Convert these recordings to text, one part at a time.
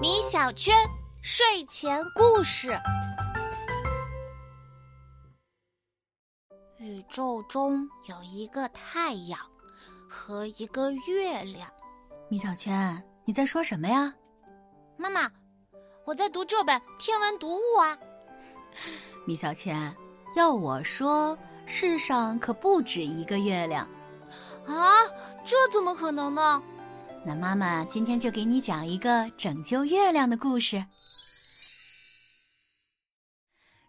米小圈睡前故事：宇宙中有一个太阳和一个月亮。米小圈，你在说什么呀？妈妈，我在读这本天文读物啊。米小圈，要我说，世上可不止一个月亮。啊，这怎么可能呢？那妈妈今天就给你讲一个拯救月亮的故事。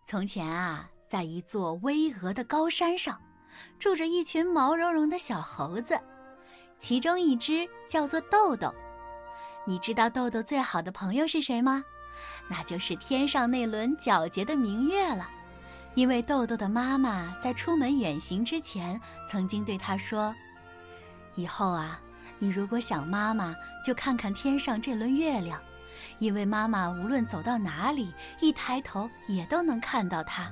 从前啊，在一座巍峨的高山上，住着一群毛茸茸的小猴子，其中一只叫做豆豆。你知道豆豆最好的朋友是谁吗？那就是天上那轮皎洁的明月了。因为豆豆的妈妈在出门远行之前，曾经对他说：“以后啊。”你如果想妈妈，就看看天上这轮月亮，因为妈妈无论走到哪里，一抬头也都能看到它。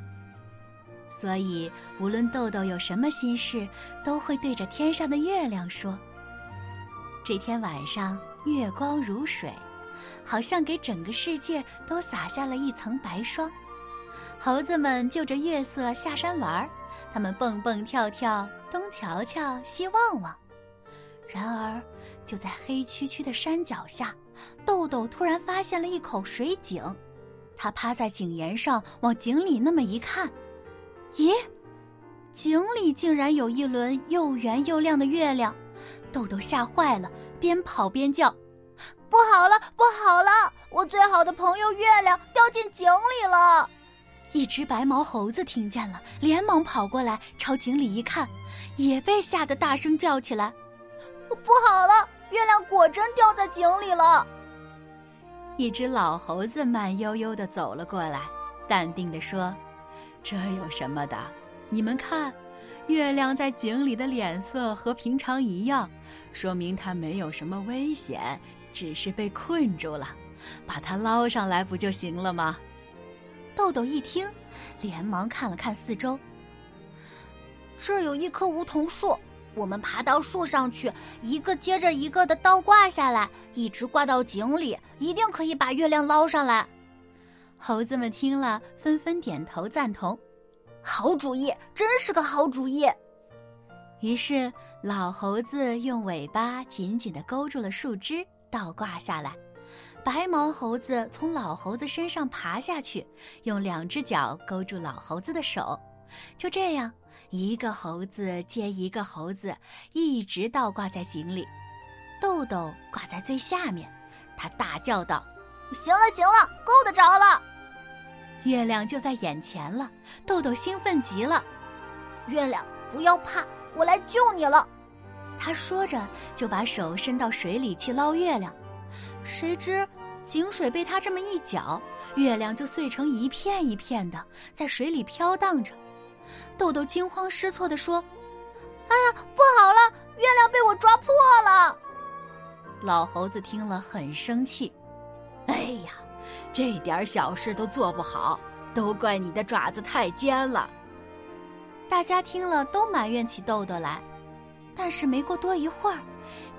所以，无论豆豆有什么心事，都会对着天上的月亮说。这天晚上，月光如水，好像给整个世界都洒下了一层白霜。猴子们就着月色下山玩儿，他们蹦蹦跳跳，东瞧瞧，西望望。然而，就在黑黢黢的山脚下，豆豆突然发现了一口水井。他趴在井沿上，往井里那么一看，咦，井里竟然有一轮又圆又亮的月亮。豆豆吓坏了，边跑边叫：“不好了，不好了！我最好的朋友月亮掉进井里了！”一只白毛猴子听见了，连忙跑过来，朝井里一看，也被吓得大声叫起来。不好了，月亮果真掉在井里了。一只老猴子慢悠悠的走了过来，淡定的说：“这有什么的？你们看，月亮在井里的脸色和平常一样，说明它没有什么危险，只是被困住了。把它捞上来不就行了吗？”豆豆一听，连忙看了看四周，这有一棵梧桐树。我们爬到树上去，一个接着一个的倒挂下来，一直挂到井里，一定可以把月亮捞上来。猴子们听了，纷纷点头赞同。好主意，真是个好主意。于是，老猴子用尾巴紧紧的勾住了树枝，倒挂下来；白毛猴子从老猴子身上爬下去，用两只脚勾住老猴子的手。就这样。一个猴子接一个猴子，一直倒挂在井里。豆豆挂在最下面，他大叫道：“行了，行了，够得着了！月亮就在眼前了。”豆豆兴奋极了。月亮，不要怕，我来救你了。他说着，就把手伸到水里去捞月亮。谁知井水被他这么一搅，月亮就碎成一片一片的，在水里飘荡着。豆豆惊慌失措地说：“哎呀，不好了，月亮被我抓破了！”老猴子听了很生气：“哎呀，这点小事都做不好，都怪你的爪子太尖了。”大家听了都埋怨起豆豆来。但是没过多一会儿，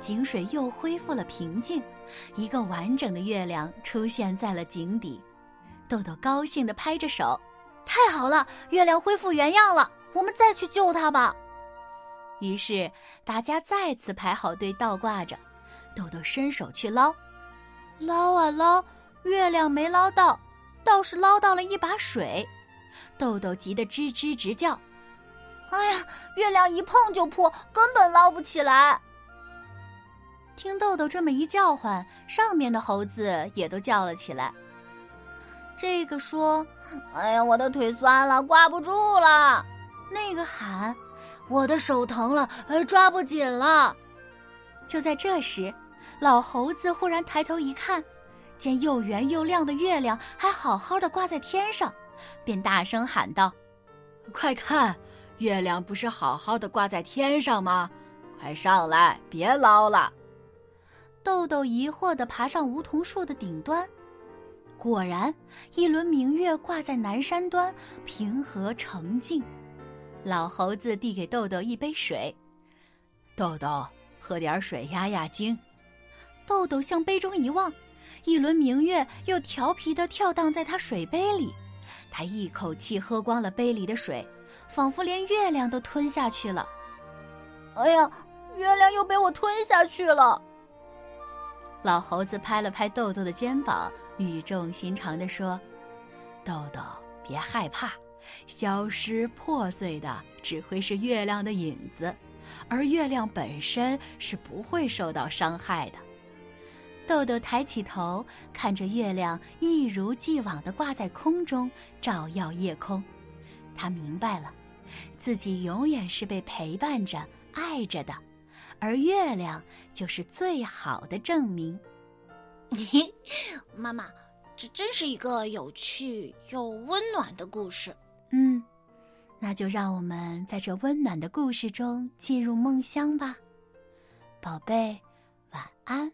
井水又恢复了平静，一个完整的月亮出现在了井底。豆豆高兴地拍着手。太好了，月亮恢复原样了，我们再去救它吧。于是大家再次排好队倒挂着，豆豆伸手去捞，捞啊捞，月亮没捞到，倒是捞到了一把水。豆豆急得吱吱直叫：“哎呀，月亮一碰就破，根本捞不起来！”听豆豆这么一叫唤，上面的猴子也都叫了起来。这个说：“哎呀，我的腿酸了，挂不住了。”那个喊：“我的手疼了，抓不紧了。”就在这时，老猴子忽然抬头一看，见又圆又亮的月亮还好好的挂在天上，便大声喊道：“快看，月亮不是好好的挂在天上吗？快上来，别捞了。”豆豆疑惑的爬上梧桐树的顶端。果然，一轮明月挂在南山端，平和澄净。老猴子递给豆豆一杯水，豆豆喝点水压压惊。豆豆向杯中一望，一轮明月又调皮的跳荡在他水杯里。他一口气喝光了杯里的水，仿佛连月亮都吞下去了。哎呀，月亮又被我吞下去了！老猴子拍了拍豆豆的肩膀，语重心长地说：“豆豆，别害怕，消失破碎的只会是月亮的影子，而月亮本身是不会受到伤害的。”豆豆抬起头，看着月亮一如既往地挂在空中，照耀夜空。他明白了，自己永远是被陪伴着、爱着的，而月亮就是最好的证明。妈妈，这真是一个有趣又温暖的故事。嗯，那就让我们在这温暖的故事中进入梦乡吧，宝贝，晚安。